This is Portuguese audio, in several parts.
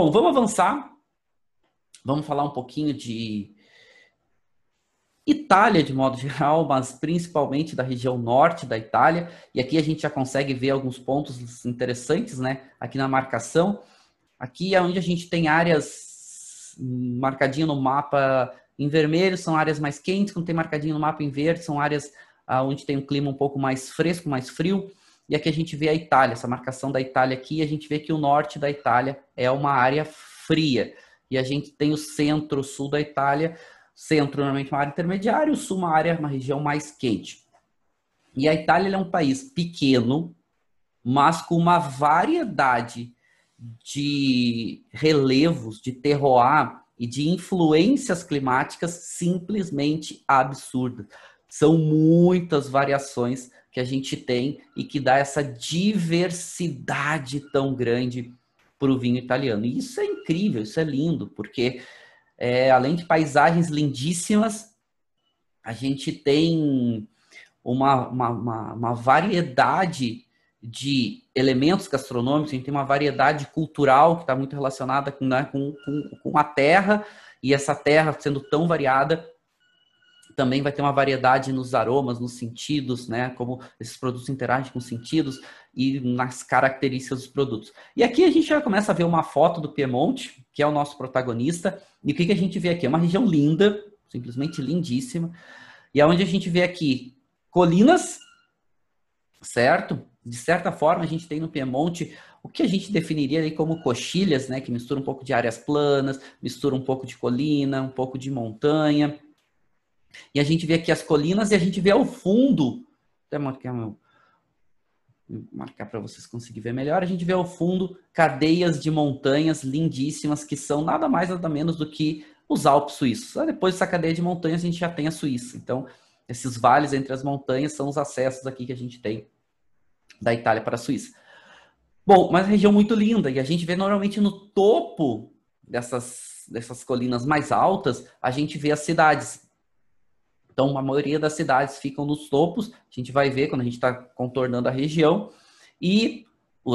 Bom, vamos avançar. Vamos falar um pouquinho de Itália de modo geral, mas principalmente da região norte da Itália. E aqui a gente já consegue ver alguns pontos interessantes, né? Aqui na marcação. Aqui é onde a gente tem áreas marcadinho no mapa em vermelho, são áreas mais quentes. Quando tem marcadinho no mapa em verde, são áreas ah, onde tem um clima um pouco mais fresco, mais frio. E aqui a gente vê a Itália, essa marcação da Itália aqui, a gente vê que o norte da Itália é uma área fria. E a gente tem o centro-sul da Itália, centro normalmente uma área intermediária, o sul uma área, uma região mais quente. E a Itália é um país pequeno, mas com uma variedade de relevos, de terroir e de influências climáticas simplesmente absurdas. São muitas variações que a gente tem e que dá essa diversidade tão grande para o vinho italiano. E isso é incrível, isso é lindo, porque é, além de paisagens lindíssimas, a gente tem uma, uma, uma, uma variedade de elementos gastronômicos, a gente tem uma variedade cultural que está muito relacionada com, né, com, com, com a terra, e essa terra sendo tão variada, também vai ter uma variedade nos aromas, nos sentidos, né? Como esses produtos interagem com os sentidos e nas características dos produtos. E aqui a gente já começa a ver uma foto do Piemonte, que é o nosso protagonista. E o que, que a gente vê aqui? É uma região linda, simplesmente lindíssima. E aonde a gente vê aqui colinas, certo? De certa forma, a gente tem no Piemonte o que a gente definiria aí como coxilhas, né? Que mistura um pouco de áreas planas, mistura um pouco de colina, um pouco de montanha. E a gente vê aqui as colinas e a gente vê ao fundo, até marcar meu, marcar para vocês conseguirem ver melhor, a gente vê ao fundo cadeias de montanhas lindíssimas que são nada mais nada menos do que os Alpes suíços. Depois dessa cadeia de montanhas a gente já tem a Suíça. Então, esses vales entre as montanhas são os acessos aqui que a gente tem da Itália para a Suíça. Bom, mas é região muito linda e a gente vê normalmente no topo dessas, dessas colinas mais altas, a gente vê as cidades. Então, a maioria das cidades ficam nos topos, a gente vai ver quando a gente está contornando a região, e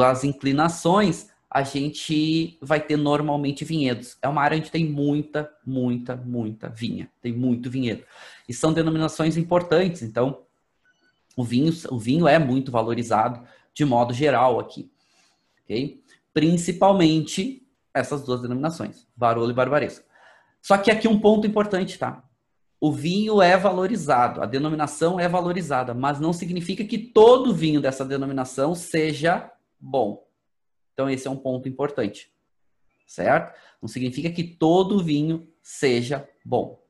as inclinações, a gente vai ter normalmente vinhedos. É uma área onde tem muita, muita, muita vinha, tem muito vinhedo. E são denominações importantes, então o vinho, o vinho é muito valorizado de modo geral aqui? Principalmente essas duas denominações, Barolo e Barbaresco. Só que aqui um ponto importante, tá? O vinho é valorizado, a denominação é valorizada, mas não significa que todo vinho dessa denominação seja bom. Então, esse é um ponto importante, certo? Não significa que todo vinho seja bom.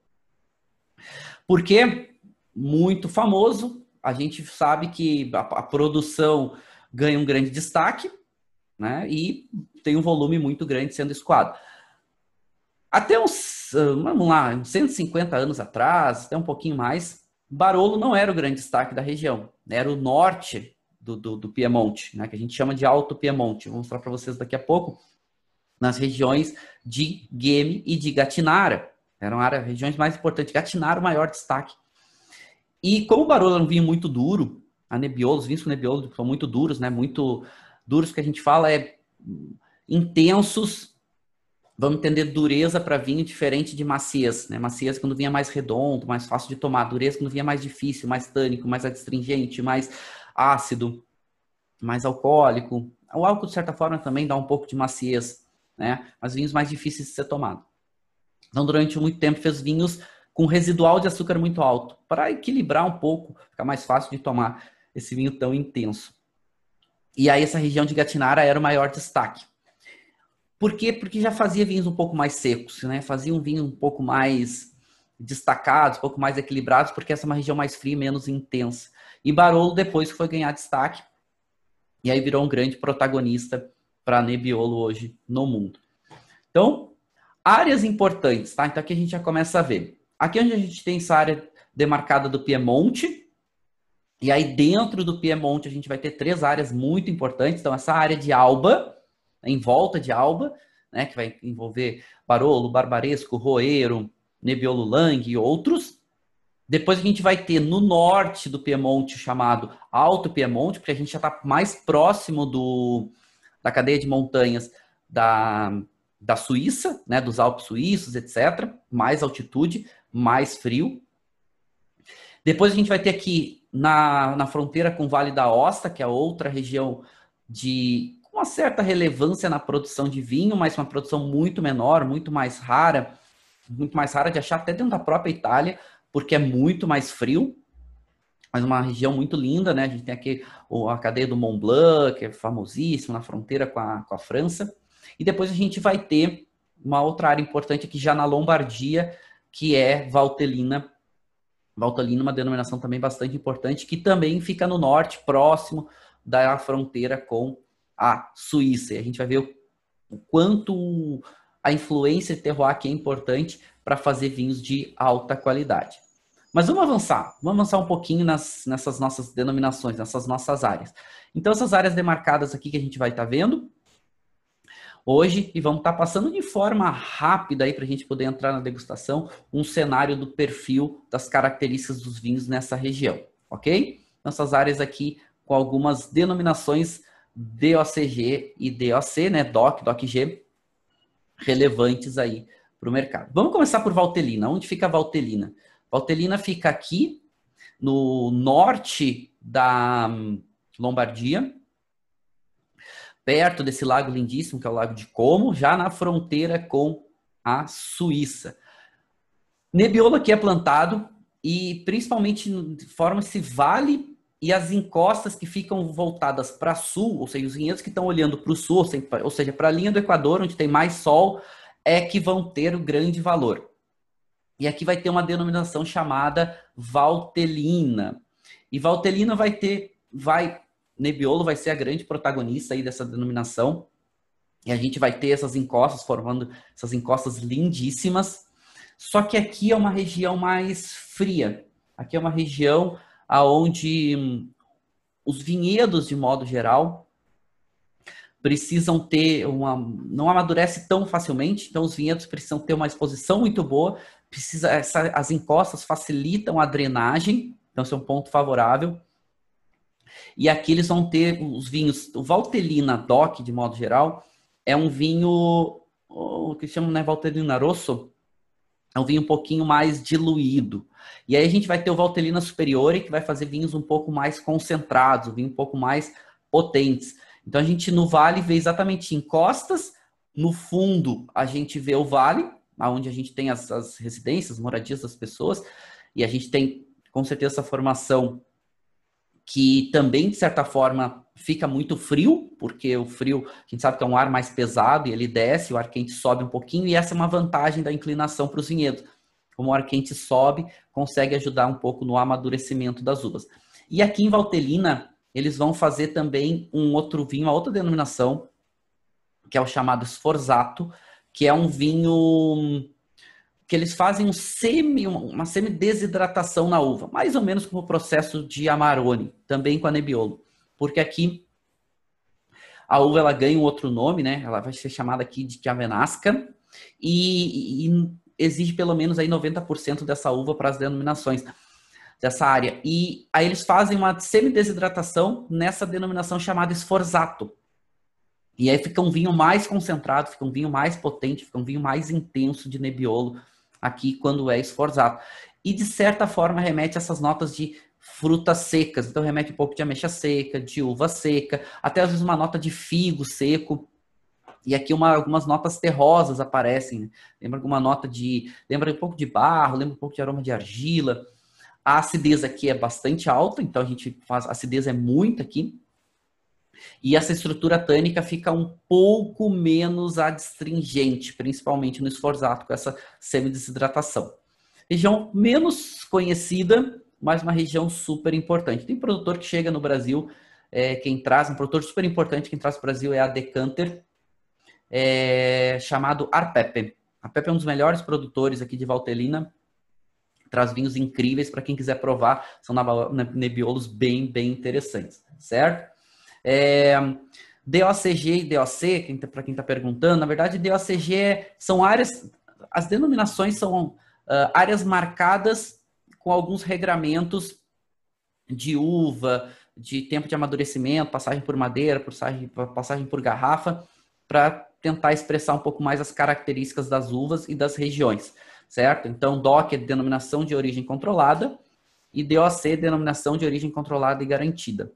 Porque, muito famoso, a gente sabe que a, a produção ganha um grande destaque, né? E tem um volume muito grande sendo escoado. Até uns, vamos lá, uns 150 anos atrás, até um pouquinho mais, Barolo não era o grande destaque da região, né? era o norte do, do, do Piemonte, né? que a gente chama de Alto Piemonte. Vou mostrar para vocês daqui a pouco, nas regiões de Geme e de Gatinara. Eram áreas, regiões mais importantes. Gatinara, o maior destaque. E como o Barolo era um vinho muito duro, a Nebbiolo, os vinhos com Nebbiolo são muito duros, né? Muito duros que a gente fala é intensos vamos entender dureza para vinho diferente de maciez, né? Maciez quando vinha mais redondo, mais fácil de tomar, dureza quando vinha mais difícil, mais tânico, mais astringente, mais ácido, mais alcoólico. O álcool de certa forma também dá um pouco de maciez, né? Mas vinhos mais difíceis de ser tomado. Então, durante muito tempo fez vinhos com residual de açúcar muito alto, para equilibrar um pouco, ficar mais fácil de tomar esse vinho tão intenso. E aí essa região de Gatinara era o maior destaque. Por quê? Porque já fazia vinhos um pouco mais secos, né? Fazia um vinho um pouco mais destacados, um pouco mais equilibrados, porque essa é uma região mais fria menos intensa. E Barolo depois foi ganhar destaque e aí virou um grande protagonista para Nebbiolo hoje no mundo. Então, áreas importantes, tá? Então aqui a gente já começa a ver. Aqui onde a gente tem essa área demarcada do Piemonte, e aí dentro do Piemonte a gente vai ter três áreas muito importantes. Então essa área de Alba, em volta de Alba, né, que vai envolver Barolo, Barbaresco, Roeiro, Nebbiolo Lang e outros. Depois a gente vai ter no norte do Piemonte chamado Alto Piemonte, porque a gente já está mais próximo do, da cadeia de montanhas da, da Suíça, né, dos Alpes suíços, etc. Mais altitude, mais frio. Depois a gente vai ter aqui na, na fronteira com o Vale da Osta, que é outra região de uma certa relevância na produção de vinho, mas uma produção muito menor, muito mais rara, muito mais rara de achar até dentro da própria Itália, porque é muito mais frio, mas uma região muito linda, né? A gente tem aqui a cadeia do Mont Blanc, que é famosíssima, na fronteira com a, com a França. E depois a gente vai ter uma outra área importante aqui já na Lombardia, que é Valtellina, Valtellina, uma denominação também bastante importante, que também fica no norte, próximo da fronteira com a Suíça. E a gente vai ver o, quanto a influência de terroir é importante para fazer vinhos de alta qualidade. Mas vamos avançar, vamos avançar um pouquinho nas, nessas nossas denominações, nessas nossas áreas. Então, essas áreas demarcadas aqui que a gente vai estar tá vendo, hoje e vamos estar tá passando de forma rápida aí para a gente poder entrar na degustação um cenário do perfil das características dos vinhos nessa região, ok? Nessas áreas aqui com algumas denominações DOCG e DOC, né? DOC, DOCG, relevantes aí para o mercado. Vamos começar por Valtelina. Onde fica Valtelina? Valtelina fica aqui no norte da hum, Lombardia, perto desse lago lindíssimo, que é o Lago de Como, já na fronteira com a Suíça. Nebbiolo aqui é plantado e principalmente forma-se vale e as encostas que ficam voltadas para sul, ou seja, os vinhedos que estão olhando para o sul, ou seja, para a linha do Equador, onde tem mais sol, é que vão ter o grande valor. E aqui vai ter uma denominação chamada Valtelina. E Valtelina vai ter, vai Nebbiolo vai ser a grande protagonista aí dessa denominação. E a gente vai ter essas encostas formando essas encostas lindíssimas. Só que aqui é uma região mais fria. Aqui é uma região aonde hum, os vinhedos, de modo geral, precisam ter uma. não amadurece tão facilmente, então os vinhedos precisam ter uma exposição muito boa, precisa, essa, as encostas facilitam a drenagem, então esse é um ponto favorável. E aqui eles vão ter os vinhos, o Valtellina DOC, de modo geral, é um vinho, o que chamam, né, Valtellina Rosso, é um vinho um pouquinho mais diluído. E aí a gente vai ter o Valtellina Superiore, que vai fazer vinhos um pouco mais concentrados, vinho um pouco mais potentes. Então a gente no vale vê exatamente encostas, no fundo a gente vê o vale, onde a gente tem as, as residências, moradias das pessoas, e a gente tem com certeza essa formação que também, de certa forma, fica muito frio, porque o frio, a gente sabe que é um ar mais pesado e ele desce, o ar quente sobe um pouquinho, e essa é uma vantagem da inclinação para os vinhedos. Como o ar quente sobe, consegue ajudar um pouco no amadurecimento das uvas. E aqui em Valtelina, eles vão fazer também um outro vinho, uma outra denominação, que é o chamado Sforzato, que é um vinho que eles fazem um semi, uma semi-desidratação na uva, mais ou menos como o processo de Amarone, também com a Nebbiolo. Porque aqui a uva ela ganha um outro nome, né? Ela vai ser chamada aqui de Chiavenasca e, e exige pelo menos aí 90% dessa uva para as denominações dessa área. E aí eles fazem uma semi-desidratação nessa denominação chamada esforzato. E aí fica um vinho mais concentrado, fica um vinho mais potente, fica um vinho mais intenso de Nebbiolo aqui quando é esforzado. E de certa forma remete a essas notas de frutas secas. Então remete um pouco de ameixa seca, de uva seca, até às vezes uma nota de figo seco. E aqui uma, algumas notas terrosas aparecem. Né? Lembra alguma nota de. Lembra um pouco de barro, lembra um pouco de aroma de argila. A acidez aqui é bastante alta, então a gente faz. A acidez é muito aqui. E essa estrutura tânica fica um pouco menos adstringente, principalmente no esforzato, com essa semidesidratação. Região menos conhecida, mas uma região super importante. Tem produtor que chega no Brasil, é, quem traz, um produtor super importante, quem traz para o Brasil é a Decanter, é, chamado Arpepe. Arpepe é um dos melhores produtores aqui de Valtelina, traz vinhos incríveis para quem quiser provar, são nebiolos bem, bem interessantes, certo? É, DOCG e DOC, para quem está perguntando, na verdade, DOCG são áreas, as denominações são uh, áreas marcadas com alguns regramentos de uva, de tempo de amadurecimento, passagem por madeira, passagem, passagem por garrafa, para tentar expressar um pouco mais as características das uvas e das regiões, certo? Então, DOC é denominação de origem controlada e DOC denominação de origem controlada e garantida.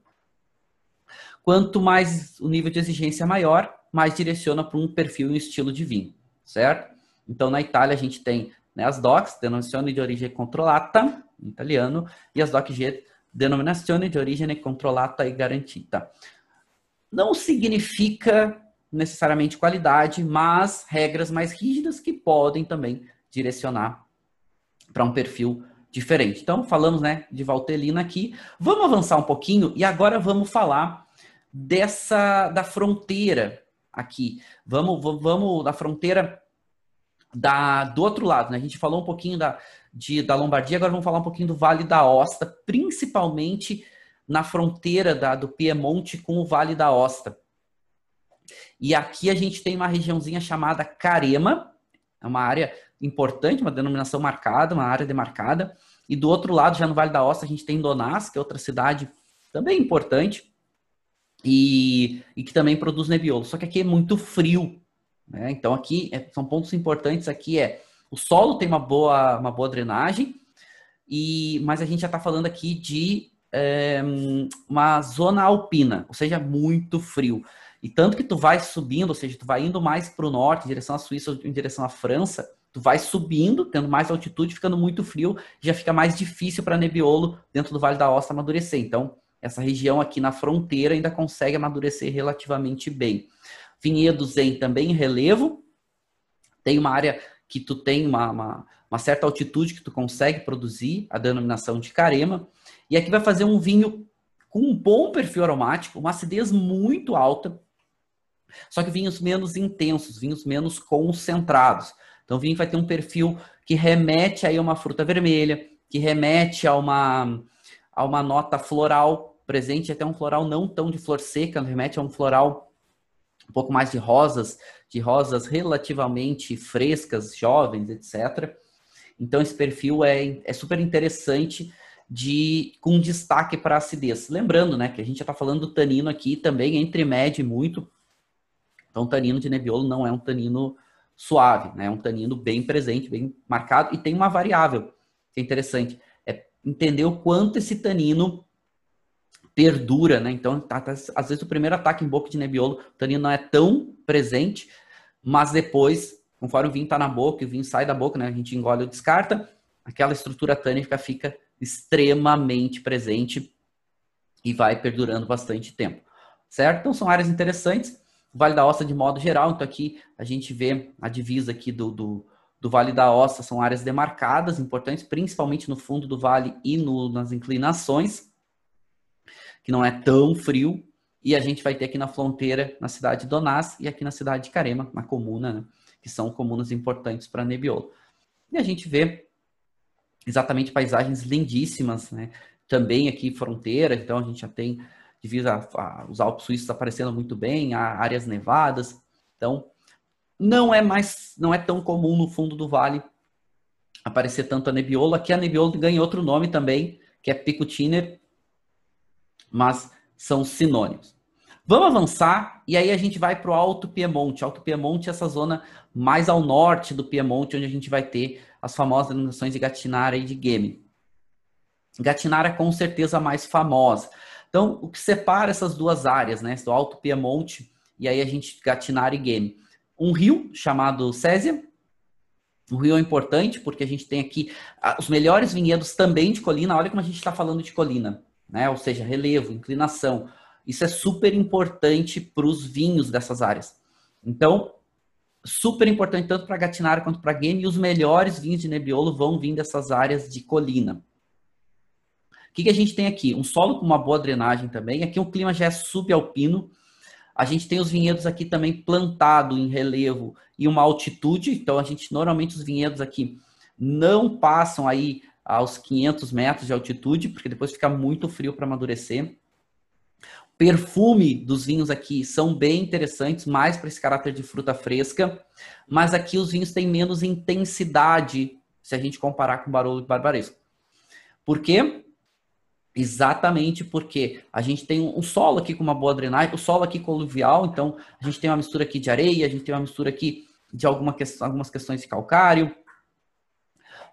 Quanto mais o nível de exigência maior, mais direciona para um perfil e um estilo de vinho, certo? Então, na Itália, a gente tem né, as DOCs, denominazione de origem controlata, em italiano, e as DOCG, denominazione de origem controlata e garantita. Não significa necessariamente qualidade, mas regras mais rígidas que podem também direcionar para um perfil diferente. Então, falamos né, de Valtelina aqui. Vamos avançar um pouquinho e agora vamos falar dessa da fronteira aqui. Vamos, vamos da fronteira da, do outro lado, né? A gente falou um pouquinho da, de, da Lombardia, agora vamos falar um pouquinho do Vale da Osta, principalmente na fronteira da, do Piemonte com o Vale da Osta. E aqui a gente tem uma regiãozinha chamada Carema, é uma área importante, uma denominação marcada, uma área demarcada. E do outro lado, já no Vale da Osta, a gente tem Donás, que é outra cidade também importante e, e que também produz nebiolo. Só que aqui é muito frio, né? Então aqui é, são pontos importantes. Aqui é o solo tem uma boa, uma boa drenagem, e mas a gente já está falando aqui de é, uma zona alpina, ou seja, muito frio. E tanto que tu vai subindo, ou seja, tu vai indo mais para o norte, em direção à Suíça, em direção à França, tu vai subindo, tendo mais altitude, ficando muito frio, já fica mais difícil para Nebbiolo dentro do Vale da Osta amadurecer. Então, essa região aqui na fronteira ainda consegue amadurecer relativamente bem. Vinhedos em também relevo, tem uma área que tu tem uma, uma, uma, certa altitude que tu consegue produzir, a denominação de carema, e aqui vai fazer um vinho com um bom perfil aromático, uma acidez muito alta, só que vinhos menos intensos, vinhos menos concentrados. Então o vinho vai ter um perfil que remete aí a uma fruta vermelha, que remete a uma, a uma nota floral presente, até um floral não tão de flor seca, remete a um floral um pouco mais de rosas, de rosas relativamente frescas, jovens, etc. Então esse perfil é, é super interessante de com destaque para acidez. Lembrando, né, que a gente já está falando do tanino aqui também entre médio e muito. Então, tanino de Nebbiolo não é um tanino suave, né? É um tanino bem presente, bem marcado e tem uma variável que é interessante, é entender o quanto esse tanino perdura, né? Então, tá, tá, às vezes o primeiro ataque em boca de Nebbiolo, o tanino não é tão presente, mas depois, conforme o vinho está na boca, o vinho sai da boca, né? A gente engole ou descarta, aquela estrutura tânica fica extremamente presente e vai perdurando bastante tempo, certo? Então, são áreas interessantes. Vale da Ossa de modo geral. Então aqui a gente vê a divisa aqui do, do, do Vale da Ossa, são áreas demarcadas, importantes, principalmente no fundo do vale e no, nas inclinações, que não é tão frio. E a gente vai ter aqui na fronteira, na cidade de Donás e aqui na cidade de Carema, na comuna, né, que são comunas importantes para Nebbiolo. E a gente vê exatamente paisagens lindíssimas, né? Também aqui fronteira, então a gente já tem divisa os Alpes suíços aparecendo muito bem, áreas nevadas. Então, não é mais, não é tão comum no fundo do vale aparecer tanto a Nebbiolo. Aqui a Nebbiolo ganha outro nome também, que é Picutiner, mas são sinônimos. Vamos avançar e aí a gente vai para o Alto Piemonte. Alto Piemonte é essa zona mais ao norte do Piemonte, onde a gente vai ter as famosas denominações de Gatinara e de Geme. Gatinara é com certeza mais famosa. Então, o que separa essas duas áreas, né, do Alto Piemonte e aí a gente Gatinara e Game? Um rio chamado Césia. O rio é importante porque a gente tem aqui os melhores vinhedos também de colina. Olha como a gente está falando de colina, né? Ou seja, relevo, inclinação. Isso é super importante para os vinhos dessas áreas. Então, super importante tanto para Gatinara quanto para Game. E os melhores vinhos de Nebbiolo vão vir dessas áreas de colina. O que, que a gente tem aqui? Um solo com uma boa drenagem também. Aqui o clima já é subalpino. A gente tem os vinhedos aqui também plantado em relevo e uma altitude. Então a gente normalmente os vinhedos aqui não passam aí aos 500 metros de altitude, porque depois fica muito frio para amadurecer. Perfume dos vinhos aqui são bem interessantes, mais para esse caráter de fruta fresca, mas aqui os vinhos têm menos intensidade se a gente comparar com Barolo e Barbaresco. Por quê? Exatamente porque a gente tem um solo aqui com uma boa drenagem, o solo aqui coluvial, então a gente tem uma mistura aqui de areia, a gente tem uma mistura aqui de alguma que, algumas questões de calcário,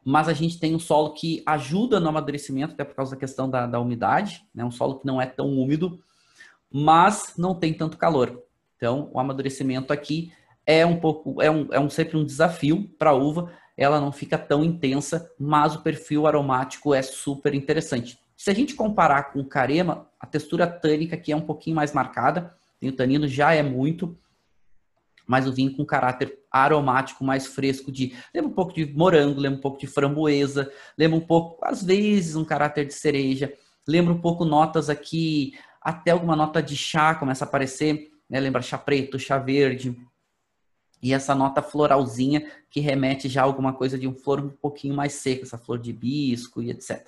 mas a gente tem um solo que ajuda no amadurecimento, até por causa da questão da, da umidade, né? um solo que não é tão úmido, mas não tem tanto calor. Então, o amadurecimento aqui é um pouco, é, um, é um, sempre um desafio para a uva, ela não fica tão intensa, mas o perfil aromático é super interessante. Se a gente comparar com o carema, a textura tânica aqui é um pouquinho mais marcada, o tanino já é muito, mas o vinho com caráter aromático mais fresco de lembra um pouco de morango, lembra um pouco de framboesa, lembra um pouco às vezes um caráter de cereja, lembra um pouco notas aqui, até alguma nota de chá começa a aparecer, né? Lembra chá preto, chá verde. E essa nota floralzinha que remete já a alguma coisa de um flor um pouquinho mais seca, essa flor de hibisco e etc.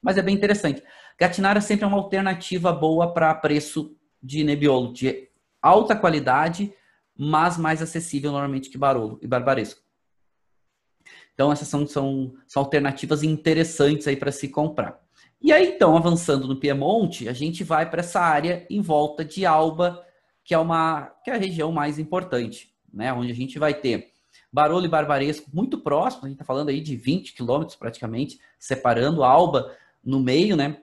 Mas é bem interessante. Gatinara sempre é uma alternativa boa para preço de Nebbiolo, de alta qualidade mas mais acessível normalmente que Barolo e Barbaresco. Então, essas são, são, são alternativas interessantes aí para se comprar. E aí, então, avançando no Piemonte, a gente vai para essa área em volta de Alba, que é, uma, que é a região mais importante, né? Onde a gente vai ter Barolo e Barbaresco muito próximo, a gente está falando aí de 20 quilômetros praticamente, separando Alba no meio, né?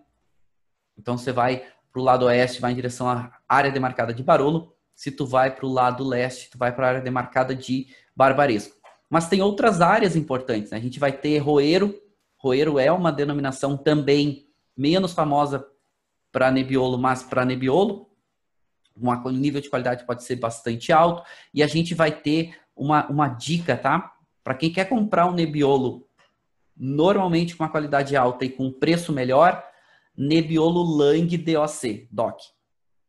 Então, você vai para o lado oeste, vai em direção à área demarcada de Barolo, se tu vai para o lado leste, tu vai para a área demarcada de Barbaresco. Mas tem outras áreas importantes. Né? A gente vai ter Roeiro. Roeiro é uma denominação também menos famosa para Nebbiolo, mas para Nebbiolo, um nível de qualidade pode ser bastante alto. E a gente vai ter uma, uma dica, tá? Para quem quer comprar um Nebbiolo normalmente com uma qualidade alta e com um preço melhor, Nebbiolo Lang DOC, DOC.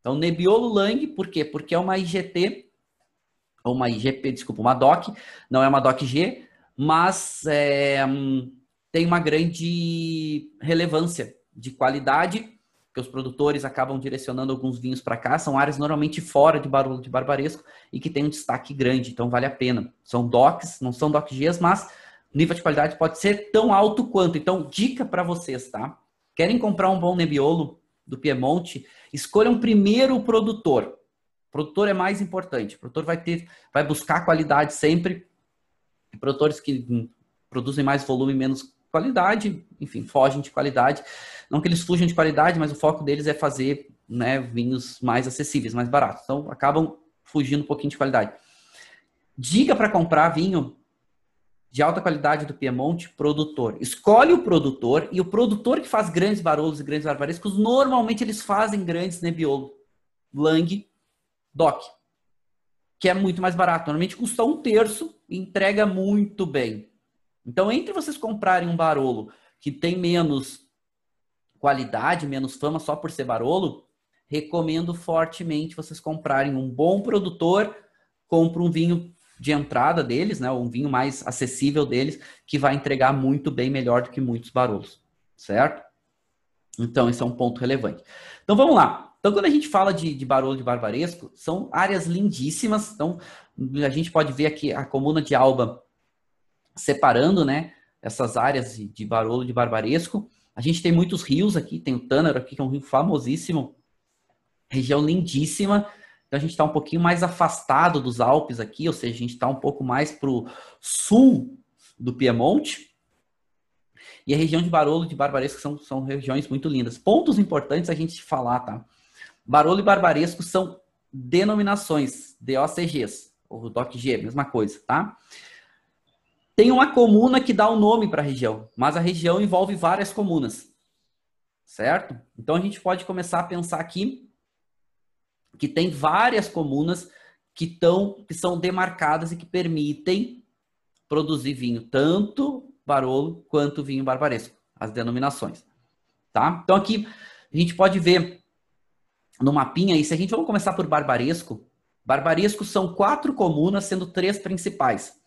Então, Nebbiolo Lang, por quê? Porque é uma IGT, ou uma IGP, desculpa, uma DOC, não é uma DOC G, mas é, tem uma grande relevância de qualidade, que os produtores acabam direcionando alguns vinhos para cá, são áreas normalmente fora de Barulho de Barbaresco e que tem um destaque grande, então vale a pena. São DOCs, não são DOC Gs, mas nível de qualidade pode ser tão alto quanto. Então, dica para vocês, tá? Querem comprar um bom Nebbiolo do Piemonte, Escolham primeiro o produtor. O produtor é mais importante. O produtor vai ter, vai buscar qualidade sempre. Produtores que produzem mais volume, menos qualidade, enfim, fogem de qualidade. Não que eles fujam de qualidade, mas o foco deles é fazer né, vinhos mais acessíveis, mais baratos. Então, acabam fugindo um pouquinho de qualidade. Dica para comprar vinho de alta qualidade do Piemonte, produtor. Escolhe o produtor e o produtor que faz grandes barolos e grandes barbarescos, normalmente eles fazem grandes Nebbiolo, Lang, Doc, que é muito mais barato. Normalmente custa um terço e entrega muito bem. Então, entre vocês comprarem um barolo que tem menos qualidade, menos fama só por ser barolo, recomendo fortemente vocês comprarem um bom produtor, compre um vinho de entrada deles, né, um vinho mais acessível deles, que vai entregar muito bem melhor do que muitos barolos, certo? Então, esse é um ponto relevante. Então, vamos lá. Então, quando a gente fala de, de Barolo de Barbaresco, são áreas lindíssimas. Então, a gente pode ver aqui a comuna de Alba separando, né, essas áreas de, de Barolo de Barbaresco. A gente tem muitos rios aqui, tem o Tânaro aqui, que é um rio famosíssimo, região lindíssima. Então a gente está um pouquinho mais afastado dos Alpes aqui, ou seja, a gente está um pouco mais para o sul do Piemonte. E a região de Barolo e de Barbaresco são, são regiões muito lindas. Pontos importantes a gente falar, tá? Barolo e Barbaresco são denominações, DOCGs, ou DOCG, mesma coisa, tá? Tem uma comuna que dá o um nome para a região, mas a região envolve várias comunas, certo? Então a gente pode começar a pensar aqui que tem várias comunas que, tão, que são demarcadas e que permitem produzir vinho, tanto Barolo quanto vinho barbaresco, as denominações. Tá? Então aqui a gente pode ver no mapinha aí, se a gente vamos começar por barbaresco, barbaresco são quatro comunas, sendo três principais.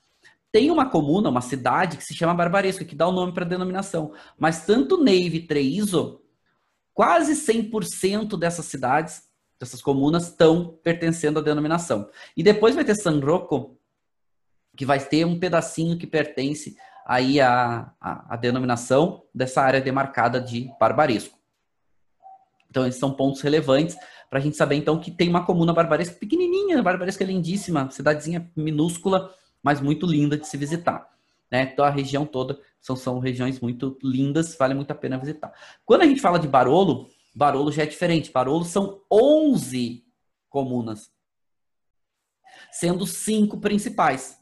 Tem uma comuna, uma cidade que se chama Barbaresco, que dá o nome para a denominação. Mas tanto Neive e Treiso, quase 100% dessas cidades essas comunas estão pertencendo à denominação. E depois vai ter San Rocco, que vai ter um pedacinho que pertence aí à, à, à denominação dessa área demarcada de barbaresco. Então, esses são pontos relevantes para a gente saber, então, que tem uma comuna barbaresca pequenininha, barbaresca lindíssima, cidadezinha minúscula, mas muito linda de se visitar. Né? Então, a região toda são, são regiões muito lindas, vale muito a pena visitar. Quando a gente fala de Barolo, Barolo já é diferente. Barolo são 11 comunas, sendo cinco principais.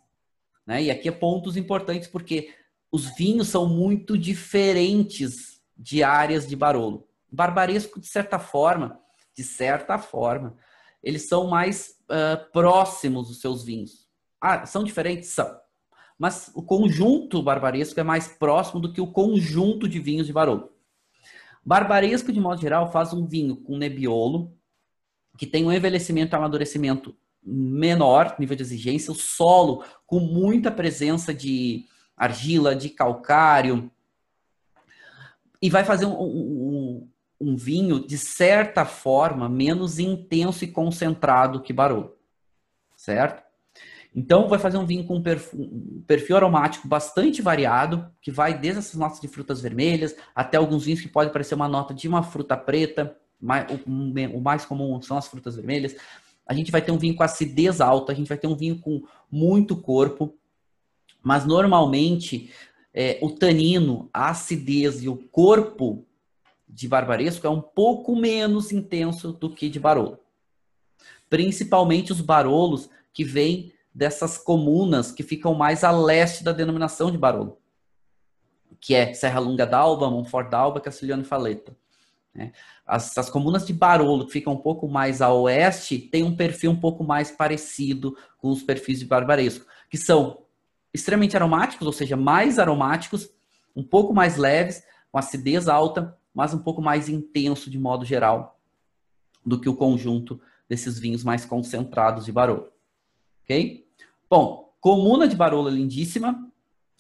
Né? E aqui é pontos importantes, porque os vinhos são muito diferentes de áreas de Barolo. Barbaresco, de certa forma, de certa forma, eles são mais uh, próximos dos seus vinhos. Ah, são diferentes? São. Mas o conjunto barbaresco é mais próximo do que o conjunto de vinhos de Barolo. Barbaresco, de modo geral, faz um vinho com nebiolo, que tem um envelhecimento e amadurecimento menor, nível de exigência, o solo com muita presença de argila, de calcário, e vai fazer um, um, um vinho, de certa forma, menos intenso e concentrado que Barolo, certo? Então, vai fazer um vinho com um perfil, aromático bastante variado, que vai desde essas notas de frutas vermelhas até alguns vinhos que podem parecer uma nota de uma fruta preta. O mais comum são as frutas vermelhas. A gente vai ter um vinho com acidez alta, a gente vai ter um vinho com muito corpo, mas normalmente é, o tanino, a acidez e o corpo de barbaresco é um pouco menos intenso do que de barolo. Principalmente os barolos que vêm dessas comunas que ficam mais a leste da denominação de Barolo, que é Serra Lunga d'Alba, Monfort d'Alba, Castiglione e Faleta. Né? As, as, comunas de Barolo, que ficam um pouco mais a oeste, têm um perfil um pouco mais parecido com os perfis de Barbaresco, que são extremamente aromáticos, ou seja, mais aromáticos, um pouco mais leves, com acidez alta, mas um pouco mais intenso de modo geral do que o conjunto desses vinhos mais concentrados de Barolo. Ok? Bom, comuna de Barolo é lindíssima.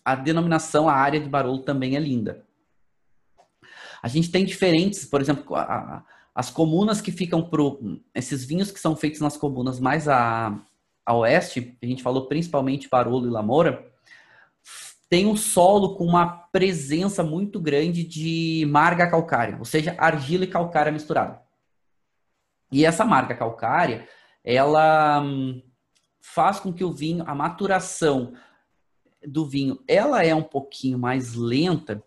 A denominação, a área de Barolo também é linda. A gente tem diferentes, por exemplo, a, a, as comunas que ficam pro. Esses vinhos que são feitos nas comunas mais a, a oeste, a gente falou principalmente Barolo e Lamoura, tem um solo com uma presença muito grande de marga calcária, ou seja, argila e calcária misturada. E essa marga calcária, ela hum, faz com que o vinho, a maturação do vinho, ela é um pouquinho mais lenta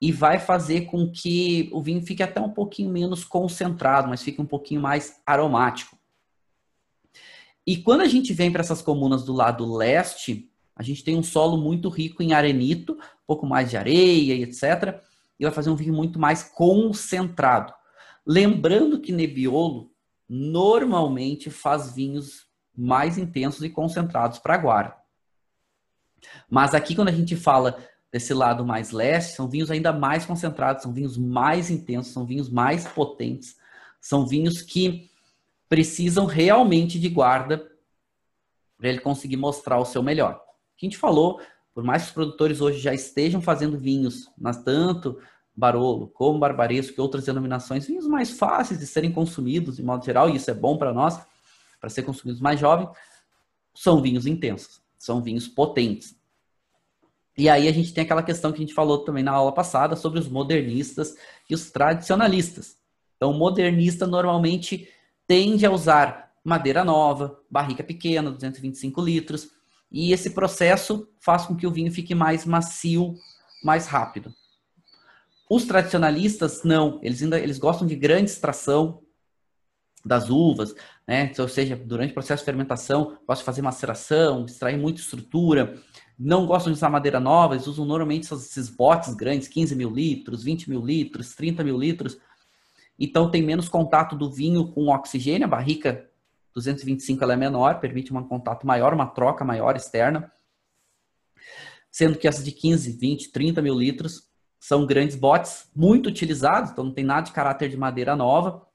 e vai fazer com que o vinho fique até um pouquinho menos concentrado, mas fique um pouquinho mais aromático. E quando a gente vem para essas comunas do lado leste, a gente tem um solo muito rico em arenito, um pouco mais de areia e etc. E vai fazer um vinho muito mais concentrado. Lembrando que Nebbiolo normalmente faz vinhos mais intensos e concentrados para guarda. Mas aqui, quando a gente fala desse lado mais leste, são vinhos ainda mais concentrados, são vinhos mais intensos, são vinhos mais potentes, são vinhos que precisam realmente de guarda para ele conseguir mostrar o seu melhor. A gente falou, por mais que os produtores hoje já estejam fazendo vinhos, mas tanto Barolo como Barbaresco e outras denominações, vinhos mais fáceis de serem consumidos de modo geral, e isso é bom para nós, para ser consumidos mais jovens, são vinhos intensos, são vinhos potentes. E aí a gente tem aquela questão que a gente falou também na aula passada sobre os modernistas e os tradicionalistas. Então, o modernista normalmente tende a usar madeira nova, barrica pequena, 225 litros, e esse processo faz com que o vinho fique mais macio, mais rápido. Os tradicionalistas não, eles ainda eles gostam de grande extração, das uvas, né? Ou seja, durante o processo de fermentação, gosto de fazer maceração, extrair muita estrutura. Não gostam de usar madeira nova, eles usam normalmente esses botes grandes, 15 mil litros, 20 mil litros, 30 mil litros. Então tem menos contato do vinho com oxigênio, a barrica 225 ela é menor, permite um contato maior, uma troca maior externa. Sendo que essas de 15, 20, 30 mil litros são grandes botes, muito utilizados, então não tem nada de caráter de madeira nova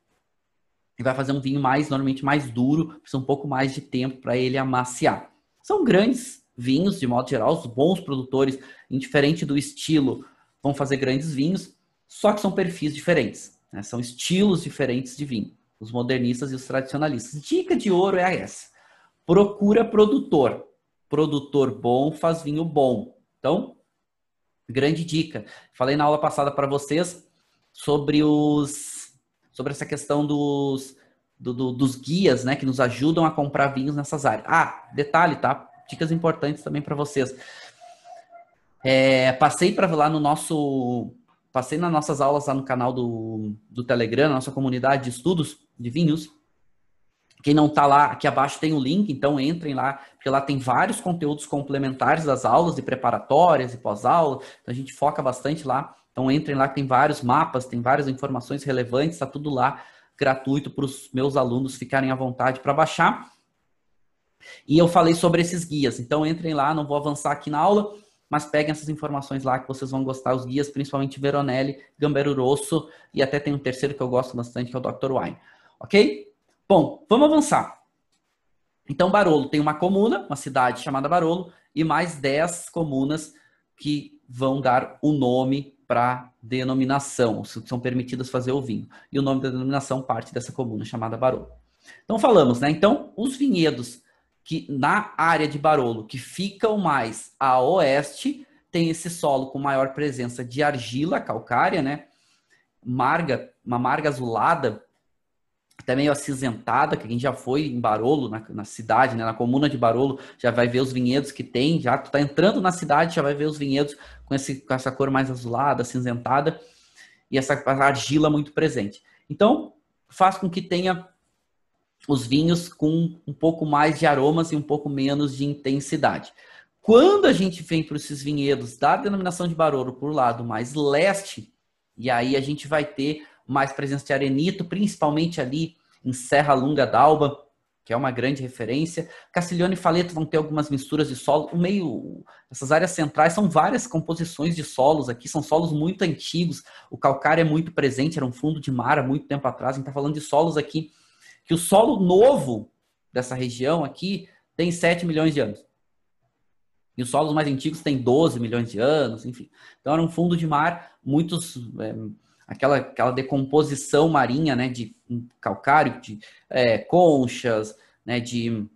e vai fazer um vinho mais, normalmente mais duro, precisa um pouco mais de tempo para ele amaciar. São grandes vinhos, de modo geral, os bons produtores, indiferente do estilo, vão fazer grandes vinhos, só que são perfis diferentes, né? são estilos diferentes de vinho, os modernistas e os tradicionalistas. Dica de ouro é essa: procura produtor. Produtor bom faz vinho bom. Então, grande dica. Falei na aula passada para vocês sobre os sobre essa questão dos, do, do, dos guias, né, que nos ajudam a comprar vinhos nessas áreas. Ah, detalhe, tá? Dicas importantes também para vocês. É, passei para lá no nosso, passei nas nossas aulas lá no canal do, do Telegram, na nossa comunidade de estudos de vinhos. Quem não está lá, aqui abaixo tem o link, então entrem lá, porque lá tem vários conteúdos complementares das aulas e preparatórias e pós-aula. Então a gente foca bastante lá. Então entrem lá, tem vários mapas, tem várias informações relevantes, está tudo lá gratuito para os meus alunos ficarem à vontade para baixar. E eu falei sobre esses guias, então entrem lá, não vou avançar aqui na aula, mas peguem essas informações lá que vocês vão gostar, os guias, principalmente Veronelli, Gambero Rosso e até tem um terceiro que eu gosto bastante, que é o Dr. Wine. Ok? Bom, vamos avançar. Então, Barolo tem uma comuna, uma cidade chamada Barolo, e mais 10 comunas que vão dar o nome para denominação, são permitidas fazer o vinho. E o nome da denominação parte dessa comuna chamada Barolo. Então falamos, né? Então, os vinhedos que na área de Barolo, que ficam mais a oeste, tem esse solo com maior presença de argila calcária, né? Marga, uma marga azulada, até meio acinzentada, que gente já foi em Barolo, na, na, cidade, né, na comuna de Barolo, já vai ver os vinhedos que tem, já tu tá entrando na cidade, já vai ver os vinhedos com, esse, com essa cor mais azulada, acinzentada, e essa argila muito presente. Então, faz com que tenha os vinhos com um pouco mais de aromas e um pouco menos de intensidade. Quando a gente vem para esses vinhedos da denominação de Barolo por lado mais leste, e aí a gente vai ter mais presença de arenito, principalmente ali em Serra Lunga d'Alba, que é uma grande referência. Castiglione e Faleto vão ter algumas misturas de solo. O meio, essas áreas centrais são várias composições de solos aqui, são solos muito antigos. O calcário é muito presente, era um fundo de mar há muito tempo atrás. A gente está falando de solos aqui que o solo novo dessa região aqui tem 7 milhões de anos. E os solos mais antigos têm 12 milhões de anos, enfim. Então era um fundo de mar, muitos é, aquela, aquela decomposição marinha, né, de calcário, de é, conchas, né, de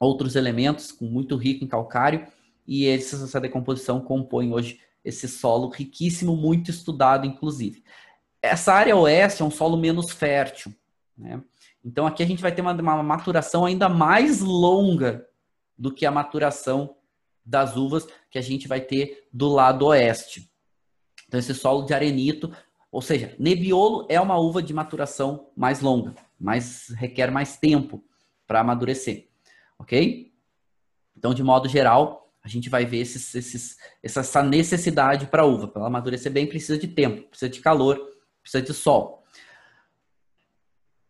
outros elementos com muito rico em calcário, e essa decomposição compõe hoje esse solo riquíssimo, muito estudado, inclusive. Essa área oeste é um solo menos fértil, né? Então aqui a gente vai ter uma, uma maturação ainda mais longa do que a maturação das uvas que a gente vai ter do lado oeste. Então esse solo de arenito ou seja, Nebbiolo é uma uva de maturação mais longa, mas requer mais tempo para amadurecer, ok? Então, de modo geral, a gente vai ver esses, esses, essa necessidade para a uva. Para ela amadurecer bem, precisa de tempo, precisa de calor, precisa de sol.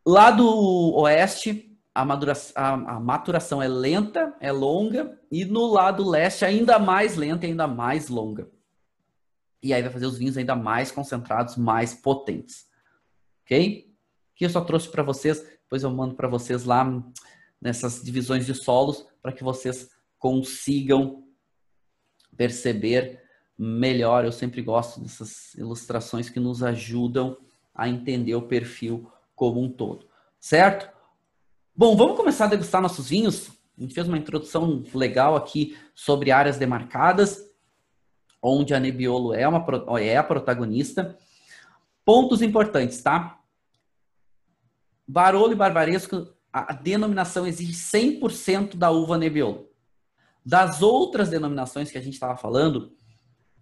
Lá do oeste, a, a, a maturação é lenta, é longa, e no lado leste, ainda mais lenta ainda mais longa. E aí vai fazer os vinhos ainda mais concentrados, mais potentes. Ok? Que eu só trouxe para vocês, depois eu mando para vocês lá nessas divisões de solos para que vocês consigam perceber melhor. Eu sempre gosto dessas ilustrações que nos ajudam a entender o perfil como um todo. Certo? Bom, vamos começar a degustar nossos vinhos. A gente fez uma introdução legal aqui sobre áreas demarcadas onde a Nebbiolo é, uma, é a protagonista. Pontos importantes, tá? Barolo e Barbaresco, a denominação exige 100% da uva Nebbiolo. Das outras denominações que a gente estava falando,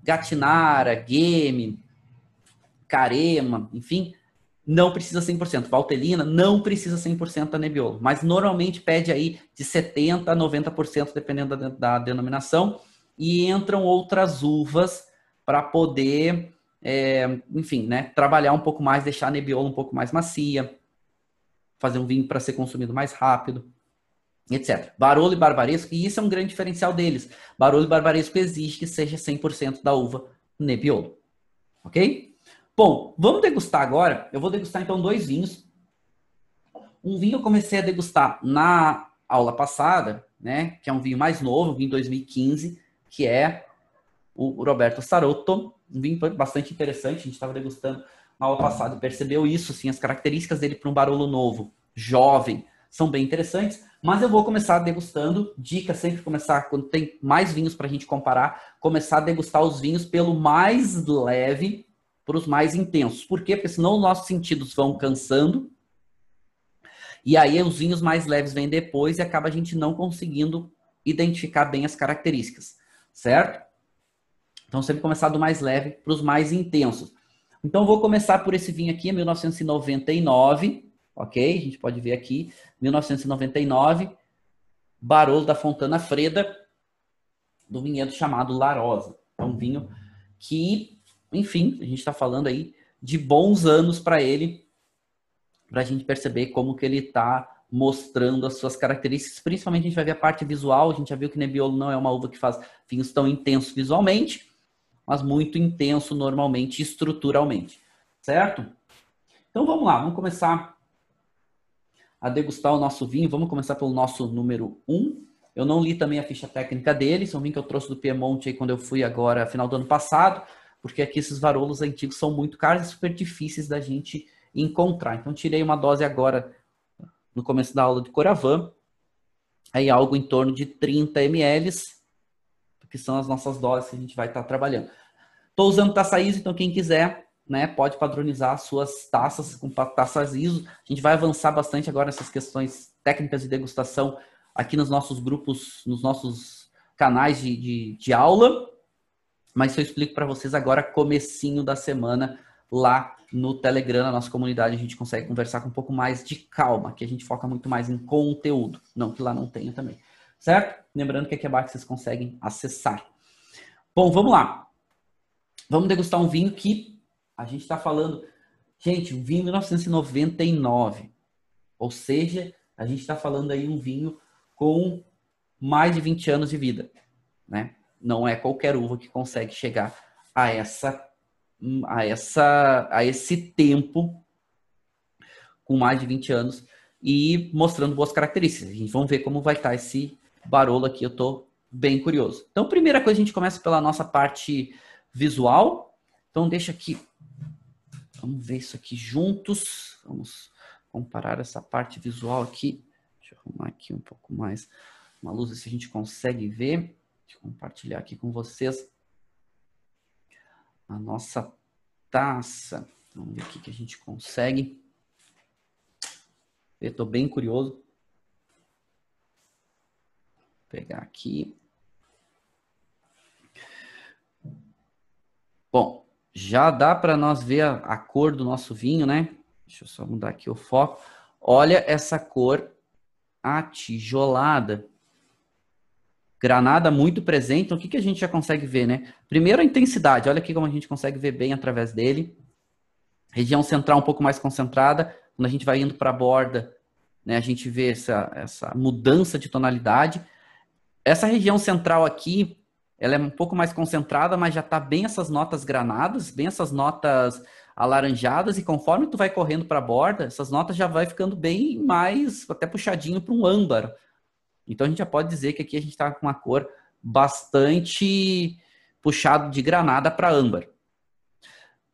Gatinara, Game, Carema, enfim, não precisa 100%. Valtelina não precisa 100% da Nebbiolo, mas normalmente pede aí de 70% a 90%, dependendo da, da denominação e entram outras uvas para poder, é, enfim, né, trabalhar um pouco mais, deixar a nebbiolo um pouco mais macia, fazer um vinho para ser consumido mais rápido, etc. Barolo e Barbaresco, e isso é um grande diferencial deles. Barolo e Barbaresco exige que seja 100% da uva Nebbiolo. Ok? Bom, vamos degustar agora. Eu vou degustar então dois vinhos. Um vinho eu comecei a degustar na aula passada, né? Que é um vinho mais novo, um vinho 2015, que é o Roberto Sarotto, um vinho bastante interessante, a gente estava degustando na aula passada, percebeu isso, assim, as características dele para um Barolo novo, jovem, são bem interessantes, mas eu vou começar degustando, dica sempre começar, quando tem mais vinhos para a gente comparar, começar a degustar os vinhos pelo mais leve para os mais intensos. Por quê? Porque senão os nossos sentidos vão cansando e aí os vinhos mais leves vêm depois e acaba a gente não conseguindo identificar bem as características, certo? Então sempre começar do mais leve para os mais intensos. Então vou começar por esse vinho aqui, 1999, ok? A gente pode ver aqui, 1999, Barolo da Fontana Freda, do vinhedo chamado Larosa. É um vinho que, enfim, a gente está falando aí de bons anos para ele, para a gente perceber como que ele está mostrando as suas características. Principalmente a gente vai ver a parte visual. A gente já viu que Nebbiolo não é uma uva que faz vinhos tão intensos visualmente, mas muito intenso normalmente estruturalmente, certo? Então vamos lá, vamos começar a degustar o nosso vinho. Vamos começar pelo nosso número 1. Um. Eu não li também a ficha técnica dele, são vinho que eu trouxe do Piemonte aí quando eu fui agora, final do ano passado, porque aqui esses varolos antigos são muito caros e super difíceis da gente encontrar. Então tirei uma dose agora no começo da aula de Coravan, aí algo em torno de 30 ml, que são as nossas doses que a gente vai estar trabalhando. Estou usando taça ISO, então quem quiser né, pode padronizar suas taças com taças ISO. A gente vai avançar bastante agora nessas questões técnicas de degustação aqui nos nossos grupos, nos nossos canais de, de, de aula. Mas eu explico para vocês agora, comecinho da semana, lá no Telegram, na nossa comunidade, a gente consegue conversar com um pouco mais de calma, que a gente foca muito mais em conteúdo. Não que lá não tenha também. Certo? Lembrando que aqui abaixo vocês conseguem acessar. Bom, vamos lá. Vamos degustar um vinho que a gente está falando. Gente, um vinho 1999. Ou seja, a gente está falando aí um vinho com mais de 20 anos de vida, né? Não é qualquer uva que consegue chegar a essa a essa a esse tempo com mais de 20 anos e mostrando boas características. A gente vamos ver como vai estar tá esse Barolo aqui, eu estou bem curioso. Então, primeira coisa, a gente começa pela nossa parte visual. Então, deixa aqui, vamos ver isso aqui juntos. Vamos comparar essa parte visual aqui Deixa eu arrumar aqui um pouco mais uma luz, se a gente consegue ver. Deixa eu compartilhar aqui com vocês a nossa taça. Vamos ver aqui que a gente consegue. Eu estou bem curioso. Vou pegar aqui. Bom, já dá para nós ver a, a, cor do nosso vinho, né? Deixa eu só mudar aqui o foco. Olha essa cor atijolada. Granada muito presente. Então, o que, que a gente já consegue ver, né? Primeiro, a intensidade. Olha aqui como a gente consegue ver bem através dele. Região central um pouco mais concentrada. Quando a gente vai indo para a borda, né, a gente vê essa, essa mudança de tonalidade. Essa região central aqui, ela é um pouco mais concentrada, mas já está bem essas notas granadas, bem essas notas alaranjadas, e conforme tu vai correndo para a borda, essas notas já vai ficando bem mais, até puxadinho para um âmbar. Então a gente já pode dizer que aqui a gente está com uma cor bastante puxado de granada para âmbar.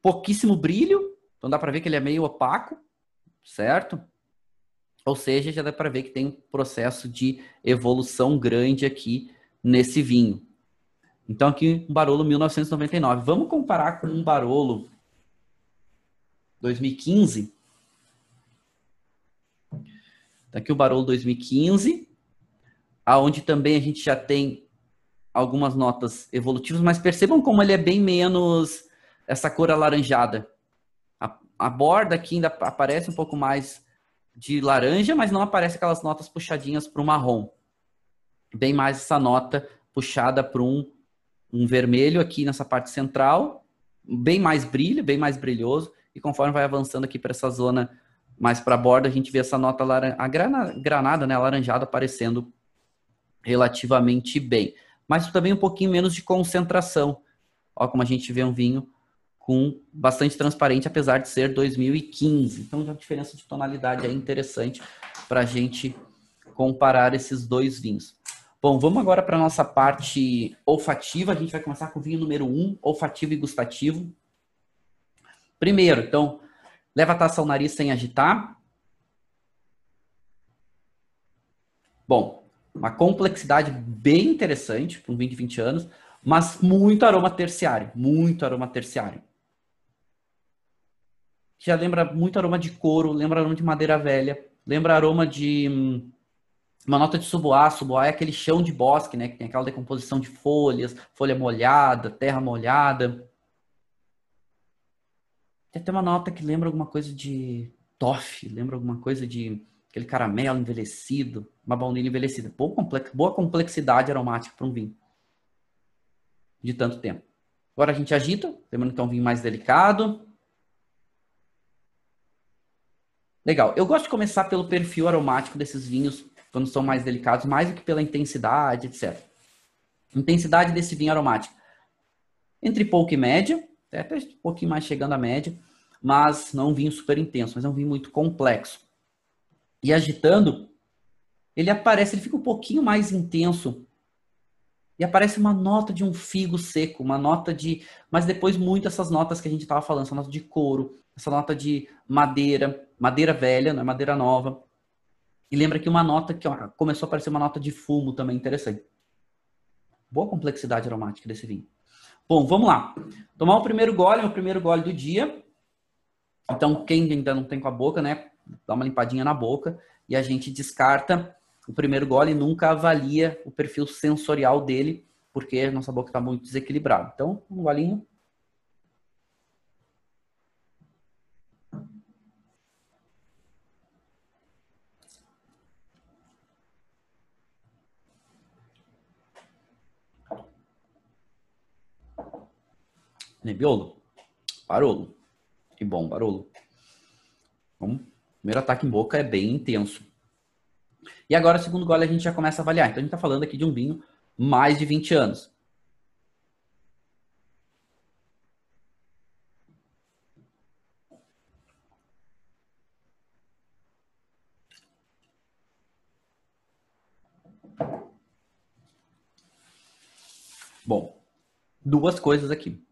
Pouquíssimo brilho, então dá para ver que ele é meio opaco, certo? Ou seja, já dá para ver que tem um processo de evolução grande aqui nesse vinho. Então aqui um Barolo 1999. Vamos comparar com um Barolo 2015. Tá aqui o Barolo 2015, aonde também a gente já tem algumas notas evolutivas, mas percebam como ele é bem menos essa cor alaranjada. A, a borda aqui ainda aparece um pouco mais de laranja, mas não aparece aquelas notas puxadinhas para o marrom. Bem mais essa nota puxada para um, um vermelho aqui nessa parte central, bem mais brilho, bem mais brilhoso, e conforme vai avançando aqui para essa zona mais para a borda, a gente vê essa nota a grana... granada, né, alaranjada aparecendo relativamente bem. Mas também um pouquinho menos de concentração. Ó, como a gente vê um vinho com bastante transparente, apesar de ser 2015. Então, a diferença de tonalidade é interessante para a gente comparar esses dois vinhos. Bom, vamos agora para a nossa parte olfativa. A gente vai começar com o vinho número 1, um, olfativo e gustativo. Primeiro, então, leva a taça ao nariz sem agitar. Bom, uma complexidade bem interessante para um vinho de 20 anos, mas muito aroma terciário, muito aroma terciário. já lembra muito aroma de couro, lembra aroma de madeira velha, lembra aroma de hum, uma nota de suboá. Suboá é aquele chão de bosque, né? Que tem aquela decomposição de folhas, folha molhada, terra molhada. Tem até uma nota que lembra alguma coisa de toffee, lembra alguma coisa de aquele caramelo envelhecido, uma baunilha envelhecida. Boa, complex, boa complexidade aromática para um vinho de tanto tempo. Agora a gente agita, lembrando que é um vinho mais delicado. Legal. Eu gosto de começar pelo perfil aromático desses vinhos, quando são mais delicados, mais do que pela intensidade, etc. Intensidade desse vinho aromático. Entre pouco e média, até um pouquinho mais chegando à média, mas não um vinho super intenso, mas é um vinho muito complexo. E agitando, ele aparece, ele fica um pouquinho mais intenso. E aparece uma nota de um figo seco, uma nota de. Mas depois, muito essas notas que a gente estava falando, essa nota de couro, essa nota de madeira, madeira velha, não é madeira nova. E lembra que uma nota que ó, começou a aparecer uma nota de fumo também interessante. Boa complexidade aromática desse vinho. Bom, vamos lá. Tomar o primeiro gole, o primeiro gole do dia. Então, quem ainda não tem com a boca, né? Dá uma limpadinha na boca e a gente descarta o primeiro gole e nunca avalia o perfil sensorial dele, porque a nossa boca está muito desequilibrada. Então, um golinho Nebbiolo? Barolo. Que bom, Barolo. Então, primeiro ataque em boca é bem intenso. E agora, o segundo gole, a gente já começa a avaliar. Então, a gente está falando aqui de um vinho mais de 20 anos. Bom, duas coisas aqui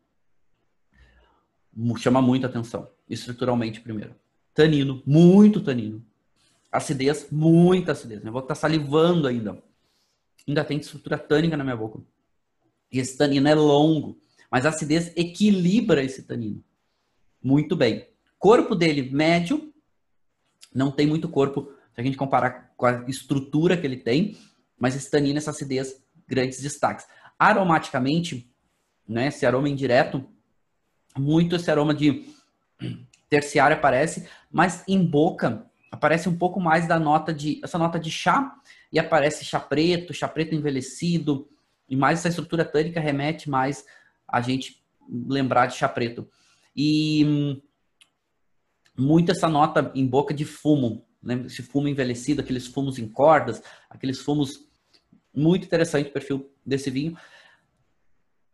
chama muita atenção, estruturalmente primeiro. Tanino, muito tanino. Acidez, muita acidez. Minha boca tá salivando ainda. Ainda tem estrutura tânica na minha boca. E esse tanino é longo, mas a acidez equilibra esse tanino. Muito bem. Corpo dele médio, não tem muito corpo se a gente comparar com a estrutura que ele tem, mas esse tanino, essa acidez, grandes destaques. Aromaticamente, né, esse aroma indireto, muito esse aroma de terciário aparece, mas em boca aparece um pouco mais da nota de essa nota de chá e aparece chá preto, chá preto envelhecido e mais essa estrutura tânica remete mais a gente lembrar de chá preto. E hum, muito essa nota em boca de fumo, lembra esse fumo envelhecido, aqueles fumos em cordas, aqueles fumos muito interessante o perfil desse vinho.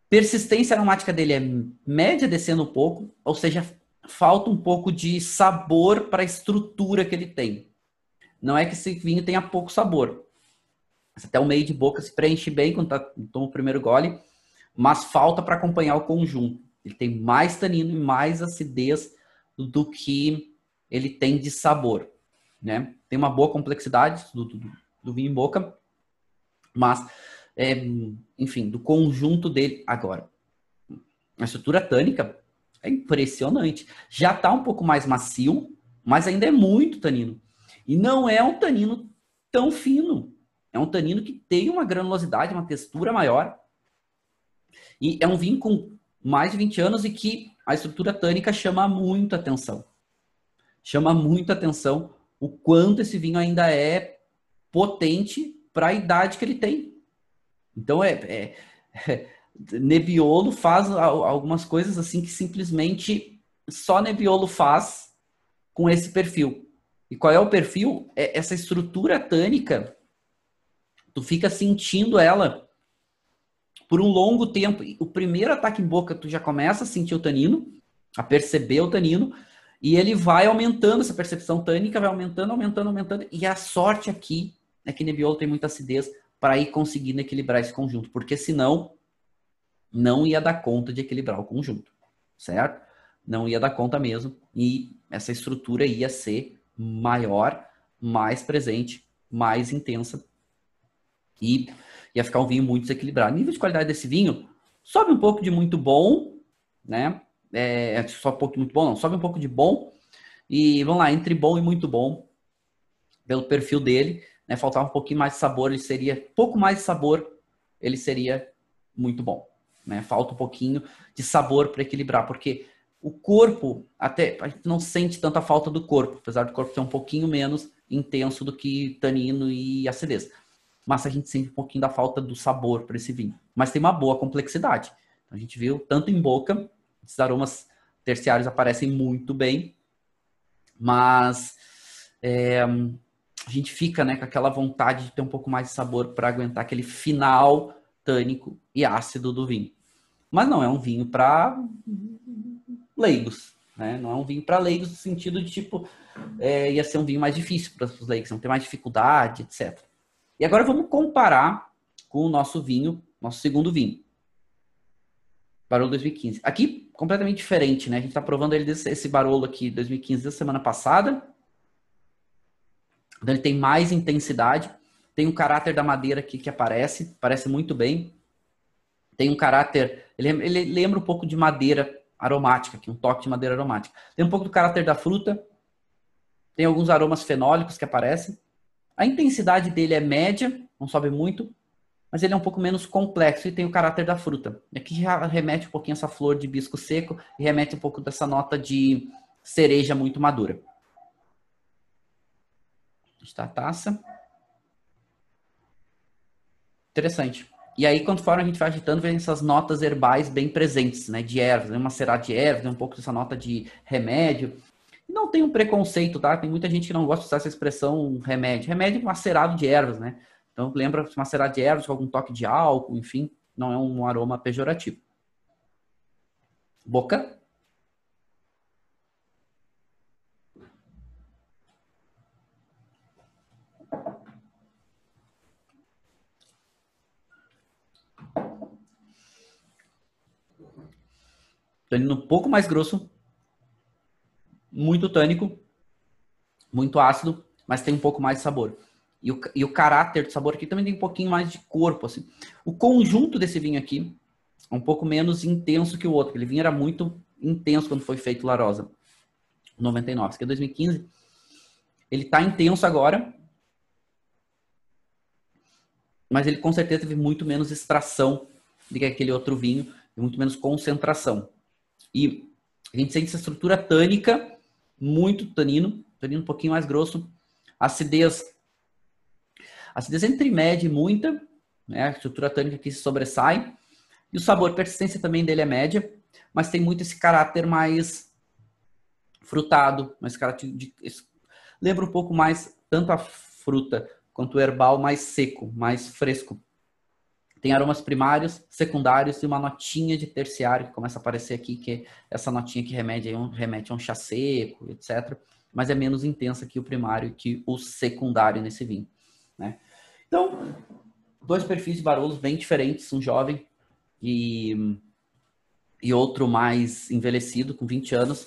Persistência aromática dele é média, descendo um pouco, ou seja, falta um pouco de sabor para a estrutura que ele tem. Não é que esse vinho tenha pouco sabor. Até o meio de boca se preenche bem quando tá, toma o primeiro gole, mas falta para acompanhar o conjunto. Ele tem mais tanino e mais acidez do que ele tem de sabor. Né? Tem uma boa complexidade do, do, do vinho em boca, mas é, enfim, do conjunto dele. Agora, a estrutura tânica é impressionante. Já está um pouco mais macio, mas ainda é muito tanino. E não é um tanino tão fino. É um tanino que tem uma granulosidade, uma textura maior. E é um vinho com mais de 20 anos e que a estrutura tânica chama muito atenção. Chama muito atenção o quanto esse vinho ainda é potente para a idade que ele tem. Então é, é, é Nebbiolo faz algumas coisas assim que simplesmente só Nebbiolo faz com esse perfil. E qual é o perfil? É essa estrutura tânica. Tu fica sentindo ela por um longo tempo. O primeiro ataque em boca, tu já começa a sentir o tanino, a perceber o tanino, e ele vai aumentando essa percepção tânica, vai aumentando, aumentando, aumentando. E a sorte aqui é que Nebbiolo tem muita acidez para ir conseguindo equilibrar esse conjunto, porque senão não ia dar conta de equilibrar o conjunto, certo? Não ia dar conta mesmo e essa estrutura ia ser maior, mais presente, mais intensa e ia ficar um vinho muito desequilibrado. nível de qualidade desse vinho sobe um pouco de muito bom, né? É, só um pouco de muito bom, não, sobe um pouco de bom E vamos lá, entre bom e muito bom, pelo perfil dele, né? Faltava um pouquinho mais de sabor, ele seria pouco mais de sabor, ele seria muito bom, né? Falta um pouquinho de sabor para equilibrar, porque o corpo, até a gente não sente tanta falta do corpo, apesar do corpo ser um pouquinho menos intenso do que tanino e acidez. Mas a gente sente um pouquinho da falta do sabor para esse vinho. Mas tem uma boa complexidade. A gente viu tanto em boca, esses aromas terciários aparecem muito bem, mas é, a gente fica né, com aquela vontade de ter um pouco mais de sabor para aguentar aquele final tânico e ácido do vinho. Mas não é um vinho para leigos, né? Não é um vinho para leigos no sentido de tipo é, ia ser um vinho mais difícil para os leigos, não ter mais dificuldade, etc. E agora vamos comparar com o nosso vinho, nosso segundo vinho. Barolo 2015. Aqui, completamente diferente, né? A gente está provando ele desse, esse Barolo aqui, 2015, da semana passada. Então, ele tem mais intensidade. Tem um caráter da madeira aqui que aparece, parece muito bem. Tem um caráter, ele, ele lembra um pouco de madeira aromática, aqui, um toque de madeira aromática. Tem um pouco do caráter da fruta. Tem alguns aromas fenólicos que aparecem. A intensidade dele é média, não sobe muito, mas ele é um pouco menos complexo e tem o caráter da fruta. Aqui já remete um pouquinho essa flor de bisco seco e remete um pouco dessa nota de cereja muito madura. Está a taça. Interessante. E aí, conforme a gente vai agitando, vem essas notas herbais bem presentes, né? De ervas, né? uma será de ervas, um pouco dessa nota de remédio. Não tem um preconceito, tá? Tem muita gente que não gosta de usar essa expressão remédio. Remédio macerado de ervas, né? Então, lembra macerado de ervas com algum toque de álcool, enfim, não é um aroma pejorativo. Boca. Tanino um pouco mais grosso, muito tânico, muito ácido, mas tem um pouco mais de sabor. E o, e o caráter do sabor aqui também tem um pouquinho mais de corpo, assim. O conjunto desse vinho aqui é um pouco menos intenso que o outro. Ele vinho era muito intenso quando foi feito Larosa. 99, isso aqui é 2015. Ele tá intenso agora, mas ele com certeza teve muito menos extração do que aquele outro vinho, e muito menos concentração. E a gente sente essa estrutura tânica, muito tanino, tanino um pouquinho mais grosso, acidez Acidez entre média e muita, né? A estrutura tânica que se sobressai. E o sabor, persistência também dele é média, mas tem muito esse caráter mais frutado, mais caráter de, lembra um pouco mais tanto a fruta quanto o herbal mais seco, mais fresco. Tem aromas primários, secundários e uma notinha de terciário que começa a aparecer aqui, que é essa notinha que remete a um, remete a um chá seco, etc. Mas é menos intensa que o primário que o secundário nesse vinho. Né? Então, dois perfis de Barolos bem diferentes, um jovem e, e outro mais envelhecido, com 20 anos.